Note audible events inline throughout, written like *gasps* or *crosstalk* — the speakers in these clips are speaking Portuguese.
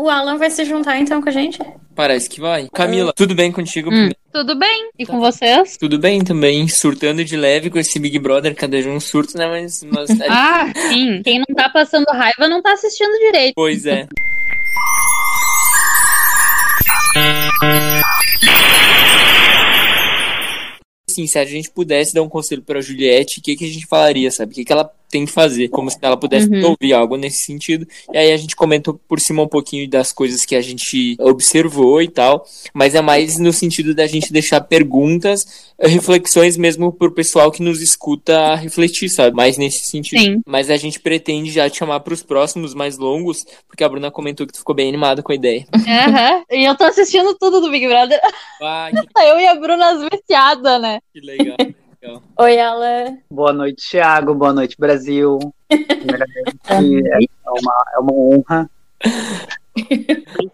O Alan vai se juntar então com a gente? Parece que vai. Camila, tudo bem contigo? Hum, tudo bem. E com vocês? Tudo bem também, surtando de leve com esse Big Brother, cada um surto, né? Mas. mas... *laughs* ah, sim. Quem não tá passando raiva não tá assistindo direito. Pois é. Assim, se a gente pudesse dar um conselho pra Juliette, o que, que a gente falaria, sabe? O que, que ela tem que fazer, como se ela pudesse Uhum. ouvir algo nesse sentido. E aí a gente comentou por cima um pouquinho das coisas que a gente observou e tal, mas é mais no sentido da gente deixar perguntas, reflexões mesmo pro pessoal que nos escuta refletir, sabe? Mais nesse sentido. Sim. Mas a gente pretende já te chamar pros próximos mais longos, porque a Bruna comentou que tu ficou bem animada com a ideia. Aham. E eu tô assistindo tudo do Big Brother. Ah, *laughs* que, Eu e a Bruna as viciadas, né? que legal. Oi, Alan. Boa noite, Thiago. Boa noite, Brasil. Primeiramente, *laughs* é uma, é uma honra.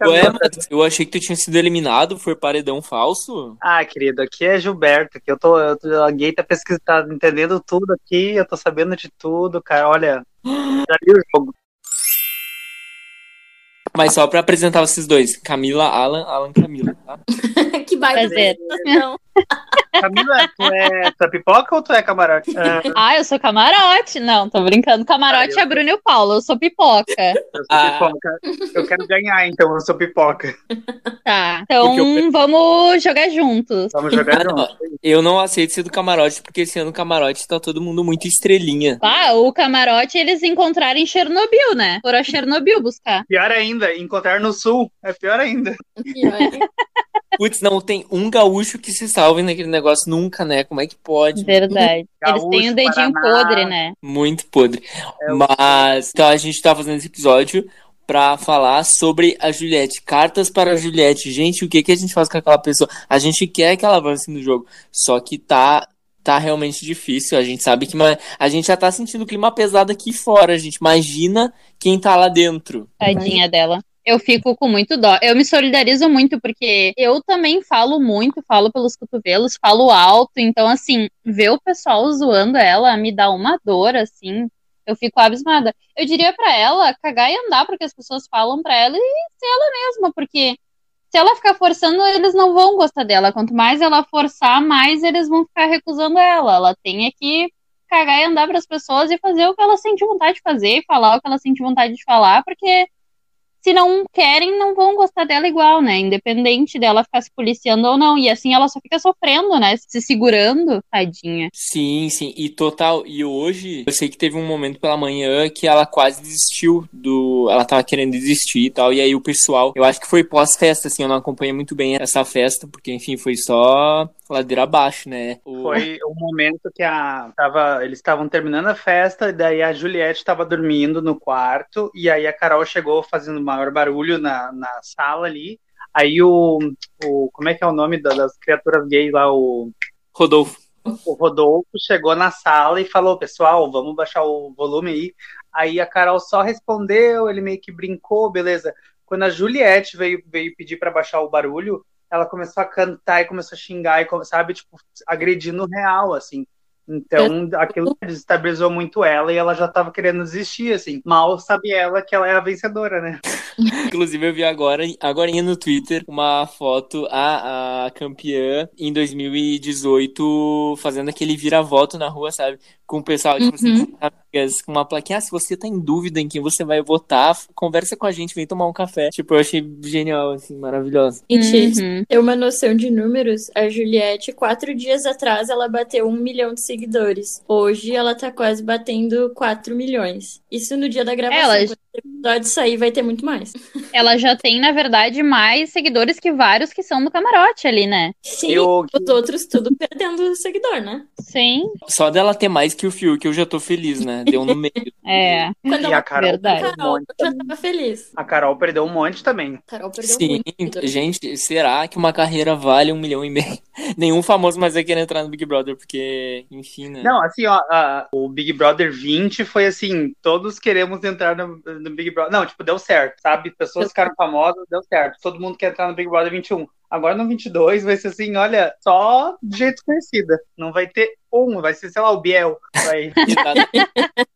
Ué, mas eu achei que tu tinha sido eliminado, foi paredão falso? Ah, querido, aqui é Gilberto, que eu tô, eu tô a gay tá pesquisando, tá entendendo tudo aqui, eu tô sabendo de tudo, cara. Olha, *gasps* já li o jogo. Mas só pra apresentar vocês dois, Camila, Alan, Alan, Camila, tá? *laughs* que baita Prazer. Não. *laughs* Camila, tu é, tu é pipoca ou tu é camarote? Ah, *laughs* Ah, eu sou camarote. Não, tô brincando. Camarote Ah, eu- é a Bruna e o Paulo. Eu sou pipoca. eu sou Ah. pipoca. Eu quero ganhar, então eu sou pipoca. Tá. Então eu- vamos jogar juntos. Vamos jogar Ah, não. junto. Eu não aceito ser do camarote, porque esse ano o camarote tá todo mundo muito estrelinha. Ah, o camarote eles encontraram em Chernobyl, né? Foram a Chernobyl buscar. Pior ainda, encontrar no sul é pior ainda. Pior. *laughs* Putz, não tem um gaúcho que se salve naquele negócio nunca, né? Como é que pode? Verdade. Eles têm o dedinho Paraná. podre, né? Muito podre. É o- Mas, então a gente tá fazendo esse episódio pra falar sobre a Juliette. Cartas para a Juliette. Gente, o que, que a gente faz com aquela pessoa? A gente quer que ela avance no jogo, só que tá. Tá realmente difícil. A gente sabe que a gente já tá sentindo o clima pesado aqui fora, gente. Imagina quem tá lá dentro. Tadinha dela. Eu fico com muito dó. Eu me solidarizo muito, porque eu também falo muito, falo pelos cotovelos, falo alto. Então, assim, ver o pessoal zoando ela me dá uma dor, assim. Eu fico abismada. Eu diria pra ela cagar e andar porque as pessoas falam pra ela e ser ela mesma, porque se ela ficar forçando, eles não vão gostar dela. Quanto mais ela forçar, mais eles vão ficar recusando ela. Ela tem é que cagar e andar pras pessoas e fazer o que ela sente vontade de fazer, falar o que ela sente vontade de falar, porque se não querem, não vão gostar dela igual, né? Independente dela ficar se policiando ou não. E assim ela só fica sofrendo, né? Se segurando, tadinha. Sim, sim, e total. E hoje, eu sei que teve um momento pela manhã que ela quase desistiu do. Ela tava querendo desistir e tal. E aí o pessoal, eu acho que foi pós-festa, assim, eu não acompanhei muito bem essa festa, porque enfim, foi só ladeira abaixo, né? O- Foi o momento que a tava, eles estavam terminando a festa, e daí a Juliette estava dormindo no quarto, e aí a Carol chegou fazendo maior barulho na, na sala ali. Aí o, o. Como é que é o nome da- das criaturas gays lá? O, Rodolfo. o Rodolfo chegou na sala e falou: Pessoal, vamos baixar o volume aí. Aí a Carol só respondeu, ele meio que brincou, beleza. Quando a Juliette veio, veio pedir para baixar o barulho, ela começou a cantar e começou a xingar, e, sabe, tipo, agredindo real, assim. Então, aquilo desestabilizou muito ela e ela já tava querendo desistir, assim. Mal sabe ela que ela é a vencedora, né? *laughs* Inclusive, eu vi agora, agora no Twitter, uma foto, a, a campeã em 2018, fazendo aquele vira-voto na rua, sabe? Com o pessoal, tipo assim, amigas, com uma plaquinha. Ah, se você tá em dúvida em quem você vai votar, conversa com a gente, vem tomar um café. Tipo, eu achei genial, assim, maravilhosa. E te Uhum. ter uma noção de números, a Juliette, quatro dias atrás, ela bateu um milhão de seguidores. Hoje ela tá quase batendo 4 milhões. Isso no dia da gravação. Ela- episódio sair, vai ter muito mais. Ela já tem, na verdade, mais seguidores que vários que são do camarote ali, né? Sim, Eu- os outros tudo perdendo seguidor, né? Sim, Só dela ter mais que o Fiuk, eu já tô feliz, né? Deu no meio. *laughs* é. Quando E ela a Carol Verdade. perdeu um Carol, monte eu já tava feliz. A Carol perdeu um monte também. Carol perdeu Sim, muito. gente, será que uma carreira vale um milhão e meio? *laughs* Nenhum famoso mais vai querer entrar no Big Brother, porque, enfim, né? Não, assim, ó, a- o Big Brother 20 foi assim, todos queremos entrar no, no Big Brother. Não, tipo, deu certo, sabe? Pessoas ficaram famosas, deu certo. Todo mundo quer entrar no Big Brother 21. Agora no 22 vai ser assim, olha, só de jeito desconhecida. Não vai ter um, vai ser, sei lá, o Biel. Vai. *laughs*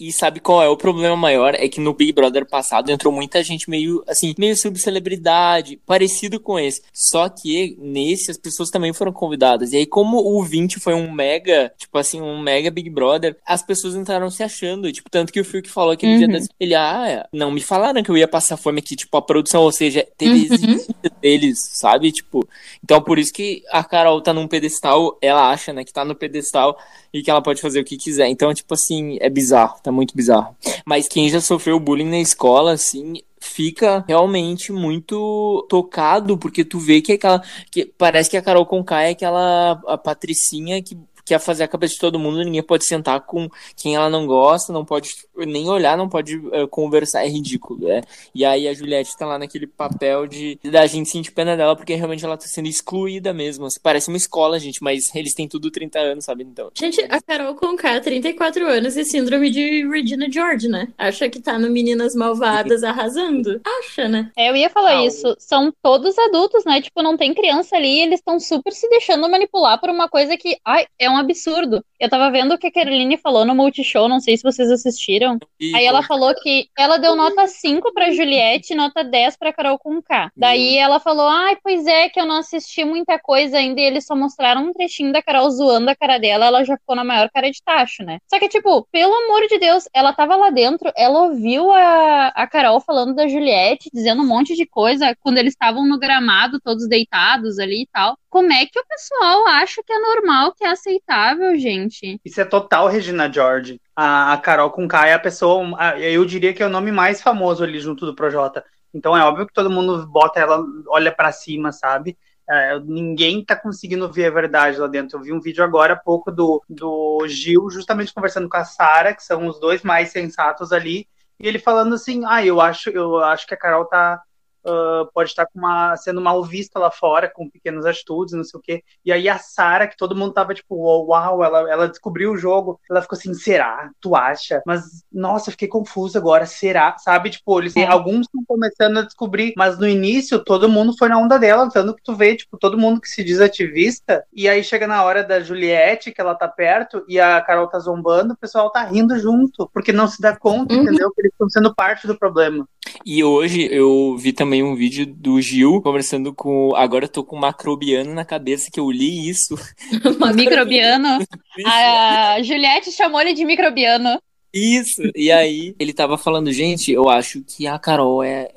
E sabe qual é o problema maior? É que no Big Brother passado entrou muita gente meio, assim, meio subcelebridade, parecido com esse. Só que nesse as pessoas também foram convidadas. E aí, como o 20 foi um mega, tipo assim, um mega Big Brother, as pessoas entraram se achando. Tipo, tanto que o que falou aquele uhum. dia das... Ele, ah, não me falaram que eu ia passar fome aqui. Tipo, a produção, ou seja, teve uhum. deles, sabe? Tipo, então por isso que a Carol tá num pedestal, ela acha, né, que tá no pedestal e que ela pode fazer o que quiser. Então, tipo assim, é bizarro, tá muito bizarro. Mas quem já sofreu bullying na escola, assim, fica realmente muito tocado, porque tu vê que é aquela. Que parece que a Carol Conká é aquela a patricinha que quer fazer a cabeça de todo mundo, ninguém pode sentar com quem ela não gosta, não pode nem olhar, não pode uh, conversar, é ridículo, né? E aí a Juliette tá lá naquele papel de da gente sentir pena dela, porque realmente ela tá sendo excluída mesmo. Assim, parece uma escola, gente, mas eles têm tudo 30 anos, sabe? Então. Gente, a Carol Conká, 34 anos e síndrome de Regina George, né? Acha que tá no Meninas Malvadas arrasando. Acha, né? É, eu ia falar isso. São todos adultos, né? Tipo, não tem criança ali, eles estão super se deixando manipular por uma coisa que, ai, é um absurdo. Eu tava vendo o que a Caroline falou no Multishow, não sei se vocês assistiram. E... Aí ela falou que ela deu nota 5 pra Juliette e nota 10 pra Carol com K. Daí ela falou: ai, pois é, que eu não assisti muita coisa ainda e eles só mostraram um trechinho da Carol zoando a cara dela, ela já ficou na maior cara de tacho, né? Só que, tipo, pelo amor de Deus, ela tava lá dentro, ela ouviu a, a Carol falando da Juliette, dizendo um monte de coisa quando eles estavam no gramado, todos deitados ali e tal. Como é que o pessoal acha que é normal, que é aceitável, gente? Isso é total Regina George. A, a Carol com K é a pessoa, eu diria que é o nome mais famoso ali junto do Projota. Então é óbvio que todo mundo bota ela, olha para cima, sabe? É, ninguém tá conseguindo ver a verdade lá dentro. Eu vi um vídeo agora há pouco do, do Gil, justamente conversando com a Sara, que são os dois mais sensatos ali, e ele falando assim: ah, eu acho, eu acho que a Carol tá uh, pode estar uma, sendo mal vista lá fora, com pequenas atitudes, não sei o quê. E aí a Sara, que todo mundo tava tipo, uau, ela, ela descobriu o jogo, ela ficou assim, será? Tu acha? Mas, nossa, eu fiquei confusa agora, será? Sabe, tipo, eles, é. alguns estão começando a descobrir, mas no início todo mundo foi na onda dela, tanto que tu vê, tipo, todo mundo que se diz ativista, e aí chega na hora da Juliette, que ela tá perto, e a Carol tá zombando, o pessoal tá rindo junto, porque não se dá conta, uhum. entendeu? Que eles estão sendo parte do problema. E hoje eu vi também um vídeo do Gil conversando com. Agora eu tô com um macrobiano na cabeça que eu li isso. *laughs* microbiano? *laughs* a Juliette chamou ele de microbiano. Isso, e aí ele tava falando, gente, eu acho que a Carol é,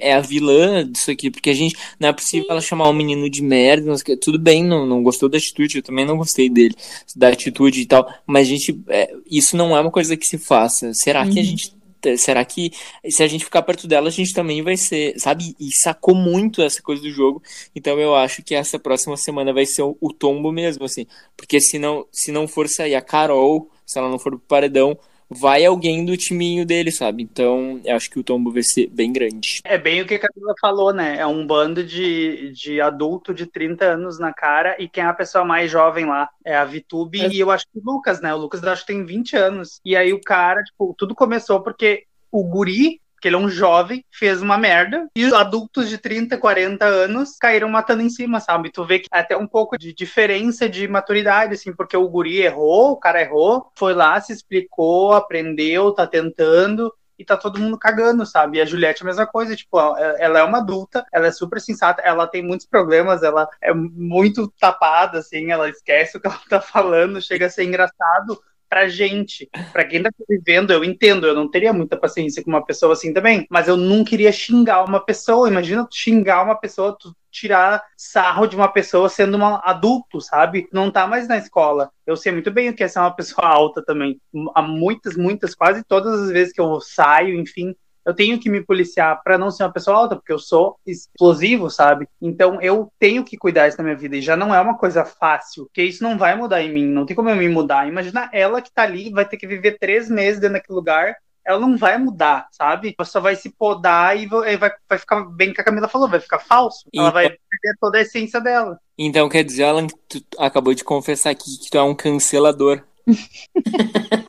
é a vilã disso aqui, porque a gente, não é possível ela chamar um menino de merda, tudo bem, não, não gostou da atitude, eu também não gostei dele, da atitude e tal, mas gente, é, isso não é uma coisa que se faça, será uhum. que a uhum. gente será que se a gente ficar perto dela, a gente também vai ser, sabe? E sacou muito essa coisa do jogo. Então eu acho que essa próxima semana vai ser o, o tombo mesmo, assim. Porque se não, se não for sair a Carol, se ela não for pro paredão, vai alguém do timinho dele, sabe? Então, eu acho que o tombo vai ser bem grande. É bem o que a Camila falou, né? É um bando de, de adulto de 30 anos na cara e quem é a pessoa mais jovem lá? É a Vitube é. e eu acho que o Lucas, né? O Lucas eu acho que tem 20 anos. E aí o cara, tipo, tudo começou porque o guri que ele é um jovem, fez uma merda, e os adultos de 30, 40 anos caíram matando em cima, sabe? Tu vê que até um pouco de diferença de maturidade, assim, porque o guri errou, o cara errou, foi lá, se explicou, aprendeu, tá tentando, e tá todo mundo cagando, sabe? E a Juliette é a mesma coisa, tipo, ela é uma adulta, ela é super sensata, ela tem muitos problemas, ela é muito tapada, assim, ela esquece o que ela tá falando, chega a ser engraçado, pra gente. Pra quem tá vivendo, eu entendo, eu não teria muita paciência com uma pessoa assim também, mas eu nunca iria xingar uma pessoa. Imagina tu xingar uma pessoa, tu tirar sarro de uma pessoa sendo um adulto, sabe? Não tá mais na escola. Eu sei muito bem o que é ser uma pessoa alta também. Há muitas, muitas, quase todas as vezes que eu saio, enfim, eu tenho que me policiar para não ser uma pessoa alta, porque eu sou explosivo, sabe? Então eu tenho que cuidar isso na minha vida. E já não é uma coisa fácil, porque isso não vai mudar em mim, não tem como eu me mudar. Imagina ela que tá ali, vai ter que viver três meses dentro daquele lugar. Ela não vai mudar, sabe? Ela só vai se podar e vai, vai ficar bem que a Camila falou, vai ficar falso. Ela vai perder toda a essência dela. Então quer dizer, Alan, tu acabou de confessar aqui que tu é um cancelador. *laughs*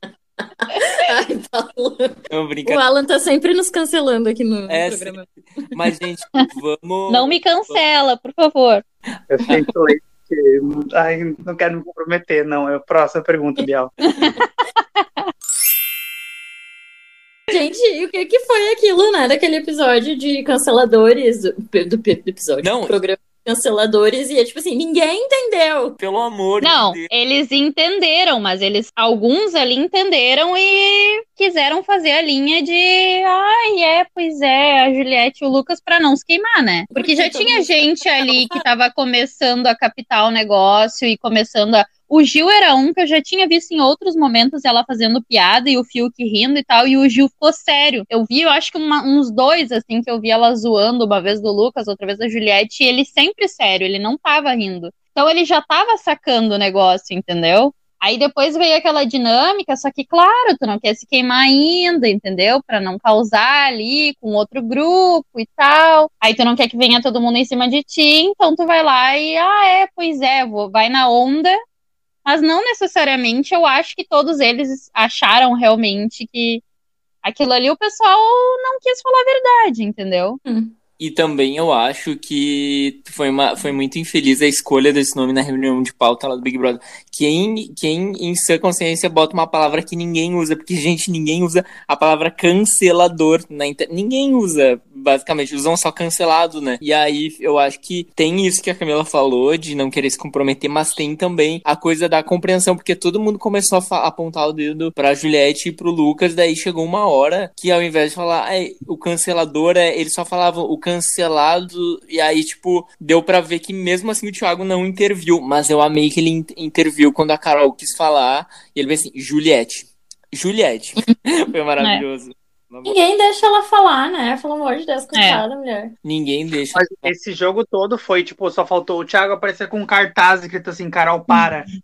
Ai, o Alan tá sempre nos cancelando aqui no, é, programa. Sim. Mas, gente, vamos. *laughs* Não me cancela, por favor. Eu fiquei que. Ai, não quero me comprometer, não. É a próxima pergunta, Bial. *laughs* Gente, e o que, que foi aquilo, né? Daquele episódio de canceladores do, do, do episódio. Não. Do programa canceladores e é tipo assim, ninguém entendeu. Pelo amor Não, de Deus. eles entenderam, mas eles alguns ali entenderam e quiseram fazer a linha de ai, é, pois é, a Juliette e o Lucas pra não se queimar, né? Porque já Porque todo tinha gente *laughs* ali que tava começando a captar o negócio e começando a o Gil era um que eu já tinha visto em outros momentos ela fazendo piada e o Fiuk rindo e tal, e o Gil ficou sério. Eu vi, eu acho que uma- uns dois, assim, que eu vi ela zoando, uma vez do Lucas, outra vez da Juliette, e ele sempre sério, ele não tava rindo. Então ele já tava sacando o negócio, entendeu? Aí depois veio aquela dinâmica, só que, claro, tu não quer se queimar ainda, entendeu? Pra não causar ali com outro grupo e tal. Aí tu não quer que venha todo mundo em cima de ti, então tu vai lá e, ah, é, pois é, vou, vai na onda. Mas não necessariamente eu acho que todos eles acharam realmente que aquilo ali o pessoal não quis falar a verdade, entendeu? E também eu acho que foi, uma, foi muito infeliz a escolha desse nome na reunião de pauta lá do Big Brother. Quem, quem em sua consciência bota uma palavra que ninguém usa, porque, gente, ninguém usa a palavra cancelador na internet. Ninguém usa, basicamente, usam só cancelado, né? E aí eu acho que tem isso que a Camila falou, de não querer se comprometer, mas tem também a coisa da compreensão, porque todo mundo começou a apontar o dedo pra Juliette e pro Lucas, daí chegou uma hora que ao invés de falar "Ai, o cancelador, é, eles só falavam o cancelado, e aí, tipo, deu pra ver que mesmo assim o Thiago não interviu, mas eu amei que ele in- interviu quando a Carol quis falar, e ele veio assim, Juliette. Juliette. *laughs* Foi maravilhoso. Ninguém deixa ela falar, né? Pelo amor de Deus, coitada, mulher. Ninguém deixa. Mas esse jogo todo foi, tipo, só faltou o Thiago aparecer com um cartaz escrito assim, Carol, para. *laughs*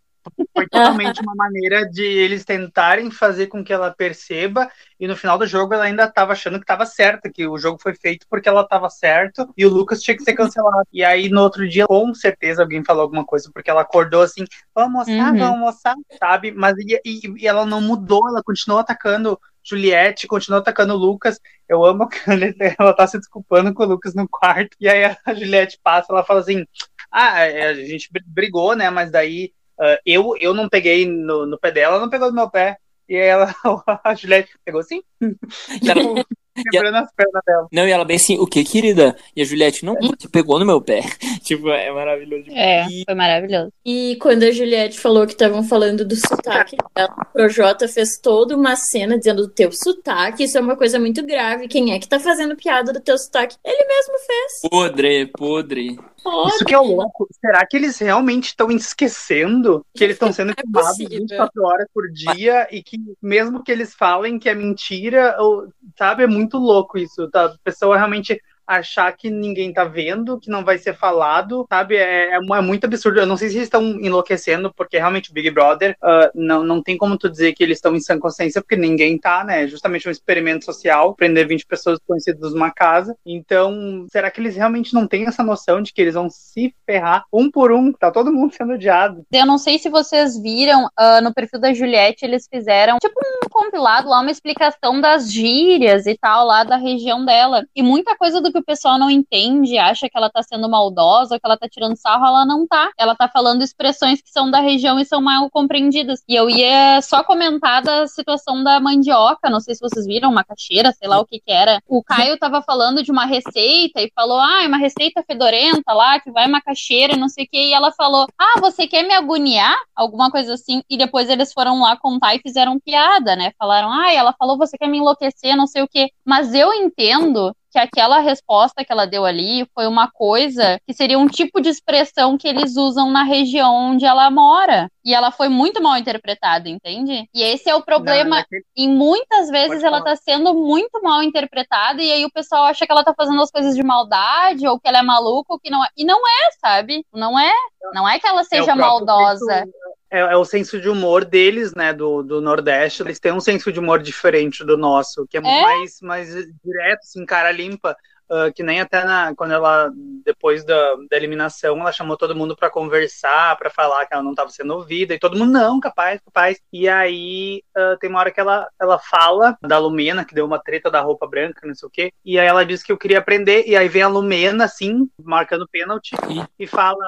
Foi totalmente uma maneira de eles tentarem fazer com que ela perceba, e no final do jogo ela ainda tava achando que tava certa, que o jogo foi feito porque ela tava certo, e o Lucas tinha que ser cancelado. E aí no outro dia, com certeza, alguém falou alguma coisa, porque ela acordou assim, vamos almoçar, Uhum. vamos almoçar, sabe? Mas e, e- e ela não mudou, ela continuou atacando Juliette, continuou atacando o Lucas. Eu amo ele- *laughs* ela tá se desculpando com o Lucas no quarto, e aí a Juliette passa, ela fala assim, ah, é, a gente br- brigou, né? Mas daí ah, eu, eu não peguei no, no pé dela, ela não pegou no meu pé. E aí ela, *laughs* a Juliette pegou assim, *laughs* quebrando as pernas dela. Não, e ela bem assim, o que, querida? E a Juliette, não, você pegou no meu pé. *laughs* tipo, é maravilhoso. É, E- foi maravilhoso. E quando a Juliette falou que estavam falando do sotaque dela, o Projota fez toda uma cena dizendo do teu sotaque, isso é uma coisa muito grave. Quem é que tá fazendo piada do teu sotaque? Ele mesmo fez. Podre, podre. Óbvio. Isso que é louco. Será que eles realmente estão esquecendo que eles estão sendo É filmados possível. 24 horas por dia e que mesmo que eles falem que é mentira, ou- sabe, é muito louco isso, tá? A pessoa realmente achar que ninguém tá vendo, que não vai ser falado, sabe? É, é é muito absurdo. Eu não sei se eles estão enlouquecendo, porque realmente o Big Brother ah, não, não tem como tu dizer que eles estão em sã consciência, porque ninguém tá, né? É justamente um experimento social, prender 20 pessoas conhecidas numa casa. Então, será que eles realmente não têm essa noção de que eles vão se ferrar um por um? Tá todo mundo sendo odiado. Eu não sei se vocês viram ah, no perfil da Juliette, eles fizeram tipo um compilado lá, uma explicação das gírias e tal lá da região dela. E muita coisa do que o pessoal não entende, acha que ela tá sendo maldosa, que ela tá tirando sarro, ela não tá. Ela tá falando expressões que são da região e são mal compreendidas. E eu ia só comentar da situação da mandioca, não sei se vocês viram, macaxeira, sei lá o que que era. O Caio tava falando de uma receita e falou, ah, é uma receita fedorenta lá, que vai macaxeira e não sei o que, e ela falou, ah, você quer me agoniar? Alguma coisa assim. E depois eles foram lá contar e fizeram piada, né? Falaram, ah, ela falou, você quer me enlouquecer, não sei o que. Mas eu entendo que aquela resposta que ela deu ali foi uma coisa que seria um tipo de expressão que eles usam na região onde ela mora. E ela foi muito mal interpretada, entende? E esse é o problema. Na- naquele- E muitas vezes ela tá sendo muito mal interpretada, e aí o pessoal acha que ela tá fazendo as coisas de maldade, ou que ela é maluca, ou que não é. E não é, sabe? Não é. Não é que ela é seja próprio maldosa. É, é o senso de humor deles, né, do, do Nordeste. Eles têm um senso de humor diferente do nosso, que é, muito É? mais, mais direto, assim, cara limpa. ah, que nem até na, quando ela, depois da, da eliminação, ela chamou todo mundo pra conversar, pra falar que ela não tava sendo ouvida, e todo mundo, não, capaz, capaz. E aí ah, tem uma hora que ela, ela fala da Lumena, que deu uma treta da roupa branca, não sei o quê, e aí ela disse que eu queria aprender, e aí vem a Lumena, assim, marcando pênalti, e fala,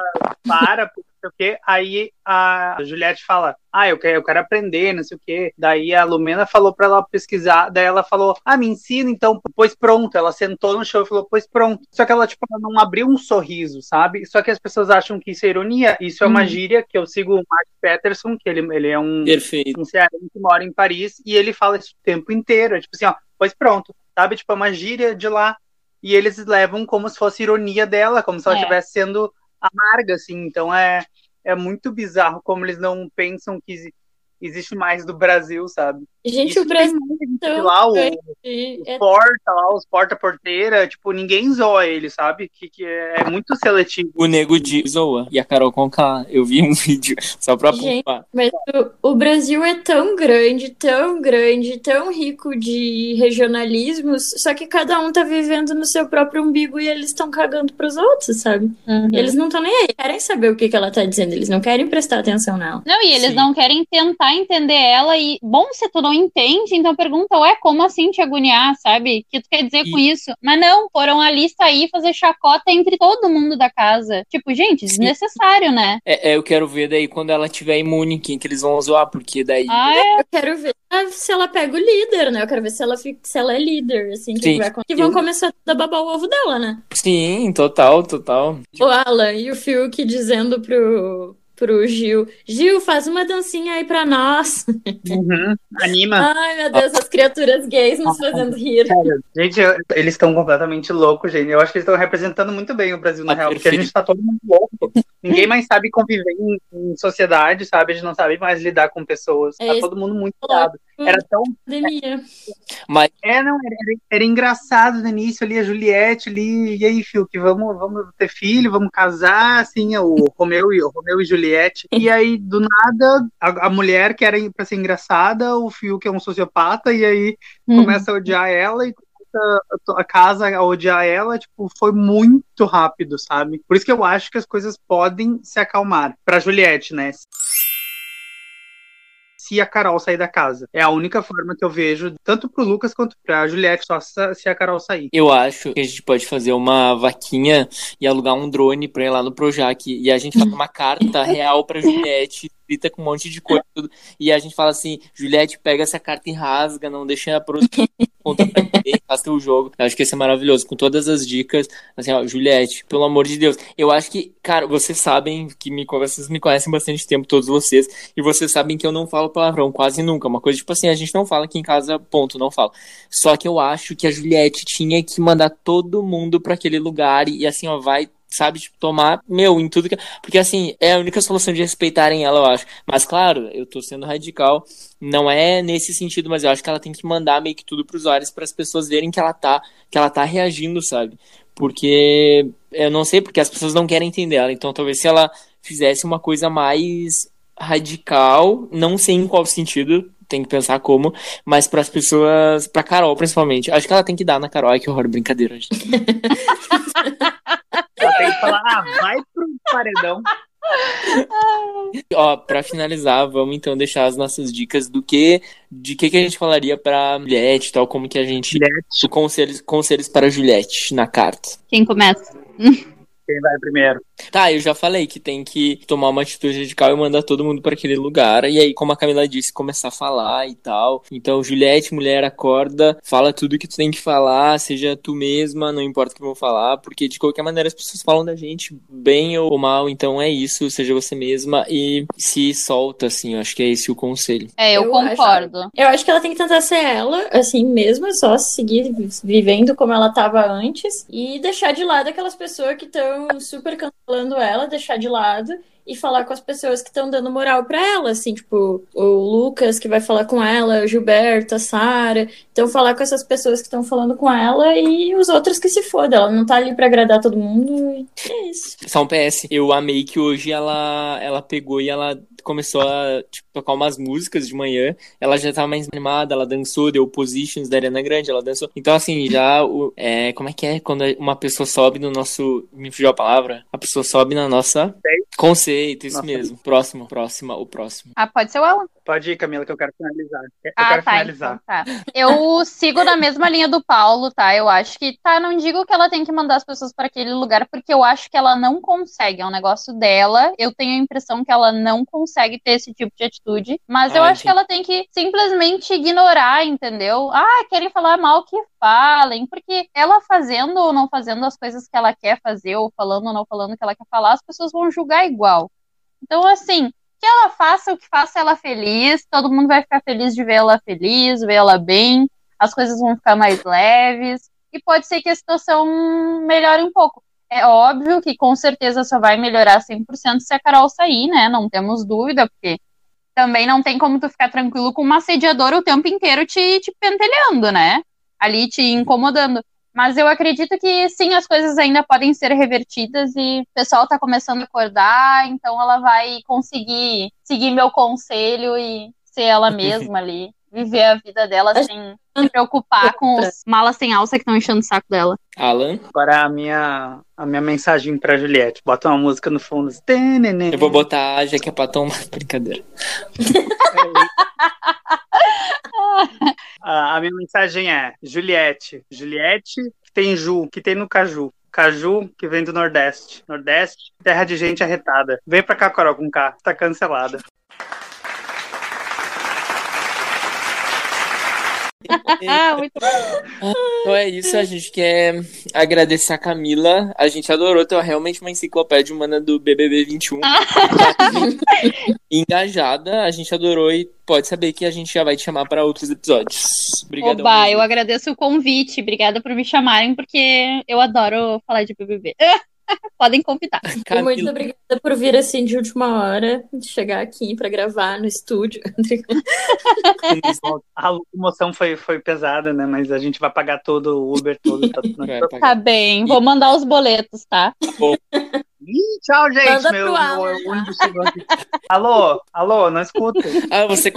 para, sei o quê. Aí a Juliette fala, ah, eu quero, eu quero aprender, não sei o quê. Daí a Lumena falou pra ela pesquisar, daí ela falou, ah, me ensina então, pois pronto. Ela sentou no chão e falou, pois pronto. Só que ela, tipo, ela não abriu um sorriso, sabe? Só que as pessoas acham que isso é ironia. Isso é uma uhum. gíria que eu sigo o Mark Peterson, que ele, ele é um, Perfeito. um cearense que mora em Paris, e ele fala isso o tempo inteiro. É tipo assim, ó, pois pronto, sabe? Tipo, é uma gíria de lá. E eles levam como se fosse ironia dela, como se ela é. estivesse sendo amarga, assim. Então é, é muito bizarro como eles não pensam que existe mais do Brasil, sabe? Gente, Isso o Brasil é lá, o, o é... porta lá, os porta-porteira, tipo, ninguém zoa ele, sabe? Que, que é, muito seletivo. O Nego de zoa. E a Carol Conká, eu vi um *laughs* vídeo só pra Gente, Mas o, o, Brasil é tão grande, tão grande, tão rico de regionalismos, só que cada um tá vivendo no seu próprio umbigo e eles estão cagando pros outros, sabe? Uhum. Eles não estão nem aí, querem saber o que, que ela tá dizendo, eles não querem prestar atenção nela. Não, e eles Sim. não querem tentar entender ela e, bom, se tu não não entende, então pergunta, ué, como assim te agoniar, sabe? O que tu quer dizer e... com isso? Mas não, foram a lista aí fazer chacota entre todo mundo da casa. Tipo, gente, desnecessário, né? É, é, eu quero ver daí quando ela tiver imune, quem que eles vão zoar, porque daí. Ah, é? Eu quero ver se ela pega o líder, né? Eu quero ver se ela, fica, se ela é líder, assim, que, vai, que vão começar a babar o ovo dela, né? Sim, total, total. O Alan e o Fiuk dizendo pro, pro Gil. Gil, faz uma dancinha aí pra nós. Uhum, anima. Ai, meu Deus, as criaturas gays nos fazendo rir. gente, eles estão completamente loucos, gente. Eu acho que eles estão representando muito bem o Brasil na ah, real, porque a gente tá todo mundo louco. Ninguém mais sabe conviver em, em, sociedade, sabe? A gente não sabe mais lidar com pessoas. É tá todo mundo muito cuidado. Era tão. Pandemia. Mas... É, não, era, era, engraçado no início ali, a Juliette ali, e aí, Phil, que vamos, vamos ter filho, vamos casar, assim, o Romeu e, o Romeu e Juliette. E aí, do nada, a, a mulher que era pra ser engraçada, o que é um sociopata, e aí hum. começa a odiar ela e a casa a odiar ela, tipo, foi muito rápido, sabe? Por isso que eu acho que as coisas podem se acalmar. Pra Juliette, né? Se a Carol sair da casa. É a única forma que eu vejo, tanto pro Lucas quanto pra Juliette, só se a Carol sair. Eu acho que a gente pode fazer uma vaquinha e alugar um drone pra ir lá no Projac. E a gente faz uma *laughs* carta real pra Juliette escrita com um monte de coisa. Tudo, e a gente fala assim: Juliette, pega essa carta e rasga, não deixa a produção *laughs* faz teu jogo. Eu acho que esse é maravilhoso, com todas as dicas. Assim, ó, Juliette, pelo amor de Deus. Eu acho que, cara, vocês sabem que me, vocês me conhecem bastante tempo, todos vocês, e vocês sabem que eu não falo palavrão quase nunca. Uma coisa tipo assim, a gente não fala aqui em casa, ponto, não fala. Só que eu acho que a Juliette tinha que mandar todo mundo para aquele lugar e, e assim, ó, vai sabe, tipo, tomar, meu, em tudo que. Porque assim, é a única solução de respeitarem ela, eu acho. Mas claro, eu tô sendo radical, não é nesse sentido, mas eu acho que ela tem que mandar meio que tudo pros olhos para as pessoas verem que ela tá, que ela tá reagindo, sabe? Porque eu não sei porque as pessoas não querem entender ela. Então talvez se ela fizesse uma coisa mais radical, não sei em qual sentido, tem que pensar como, mas para as pessoas, para Carol principalmente. Acho que ela tem que dar na Carol. Ai, que horror, brincadeira. Gente. *laughs* Falar, ah, vai pro paredão. Ó, pra finalizar, vamos então deixar as nossas dicas do que, de que, que a gente falaria pra Juliette, tal, como que a gente. Juliette. Conselhos, conselhos para Juliette na carta. Quem começa? Quem vai primeiro? Tá, eu já falei que tem que tomar uma atitude radical e mandar todo mundo para aquele lugar. E aí, como a Camila disse, começar a falar e tal. Então, Juliette, mulher, acorda, fala tudo que tu tem que falar, seja tu mesma, não importa o que vão falar, porque de qualquer maneira as pessoas falam da gente bem ou mal. Então é isso, seja você mesma e se solta, assim. Eu acho que é esse o conselho. É, eu, eu concordo. Acho, eu acho que ela tem que tentar ser ela, assim mesmo, só seguir vivendo como ela estava antes e deixar de lado aquelas pessoas que estão super cancelando ela, deixar de lado e falar com as pessoas que estão dando moral para ela, assim, tipo, o Lucas que vai falar com ela, o Gilberto, a Sara. Então, falar com essas pessoas que estão falando com ela e os outros que se fodam. Ela não tá ali para agradar todo mundo. E é isso. Só um PS. Eu amei que hoje ela, ela pegou e ela começou a tipo, tocar umas músicas de manhã, ela já tava mais animada, ela dançou, deu positions da Arena Grande, ela dançou. Então, assim, já o. É, como é que é quando uma pessoa sobe no nosso. Me fugiu a palavra? A pessoa sobe na nossa. Conceito, isso mesmo. Próximo, próxima, o próximo. Ah, pode ser o Alan. Pode ir, Camila, que eu quero finalizar. Eu ah, quero tá, finalizar. Então, tá. Eu sigo na mesma linha do Paulo, tá? Eu acho que, tá, não digo que ela tem que mandar as pessoas para aquele lugar, porque eu acho que ela não consegue, é um negócio dela. Eu tenho a impressão que ela não consegue ter esse tipo de atitude, mas eu Ah, acho que ela tem que simplesmente ignorar, entendeu? Ah, querem falar mal que falem, porque ela fazendo ou não fazendo as coisas que ela quer fazer, ou falando ou não falando o que ela quer falar, as pessoas vão julgar igual. Então, assim, que ela faça o que faça ela feliz, todo mundo vai ficar feliz de ver ela feliz, ver ela bem, as coisas vão ficar mais leves, e pode ser que a situação melhore um pouco. É óbvio que com certeza só vai melhorar 100% se a Carol sair, né? Não temos dúvida, porque também não tem como tu ficar tranquilo com uma assediadora o tempo inteiro te, te pentelhando, né? Ali te incomodando. Mas eu acredito que sim, as coisas ainda podem ser revertidas e o pessoal tá começando a acordar, então ela vai conseguir seguir meu conselho e ser ela mesma ali, viver a vida dela sem se preocupar com os malas sem alça que estão enchendo o saco dela. Alan, Agora a minha, a minha mensagem pra Juliette. Bota uma música no fundo. Eu vou botar a Jaque pra tomar. *laughs* Brincadeira. A, a minha mensagem é: Juliette. Juliette, que tem Ju, que tem no Caju. Caju, que vem do Nordeste. Nordeste, terra de gente arretada. Vem pra cá, Carol, com K. Tá cancelada. *laughs* Então é isso, a gente quer agradecer a Camila. A gente adorou, tu é realmente uma enciclopédia humana do BBB 21. *laughs* *laughs* Engajada, a gente adorou e pode saber que a gente já vai te chamar para outros episódios. Obrigado. Oba, eu agradeço o convite, obrigada por me chamarem, porque eu adoro falar de BBB. *laughs* Podem convidar. *laughs* Muito obrigada por vir assim de última hora, de chegar aqui pra gravar no estúdio. *laughs* A locomoção foi, foi pesada, né? Mas a gente vai pagar todo o Uber todo. Tá, Tá bem, vou mandar os boletos, tá? Ih, tchau, gente. Manda Meu, pro meu Alan, ônibus chegou aqui. Alô, alô, não escuto. Ah, você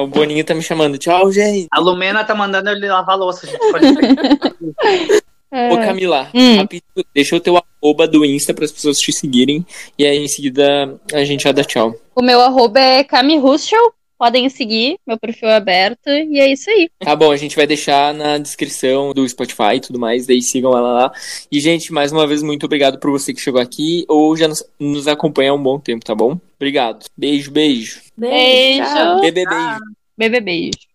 O Boninho tá me chamando. Tchau, gente. A Lumena tá mandando ele lavar a louça, gente. Pode ser. Ô, Camila, Hum. rápido, deixa o teu arroba do Insta para as pessoas te seguirem. E aí, em seguida, a gente já dá tchau. O meu arroba é Cami Ruschel, podem seguir, meu perfil é aberto, e é isso aí. Tá bom, a gente vai deixar na descrição do Spotify e tudo mais, daí sigam ela lá. E, gente, mais uma vez, muito obrigado por você que chegou aqui ou já nos, nos acompanha há um bom tempo, tá bom? Obrigado. Beijo, beijo. Beijo. tchau. Bebê, beijo. Bebê beijo.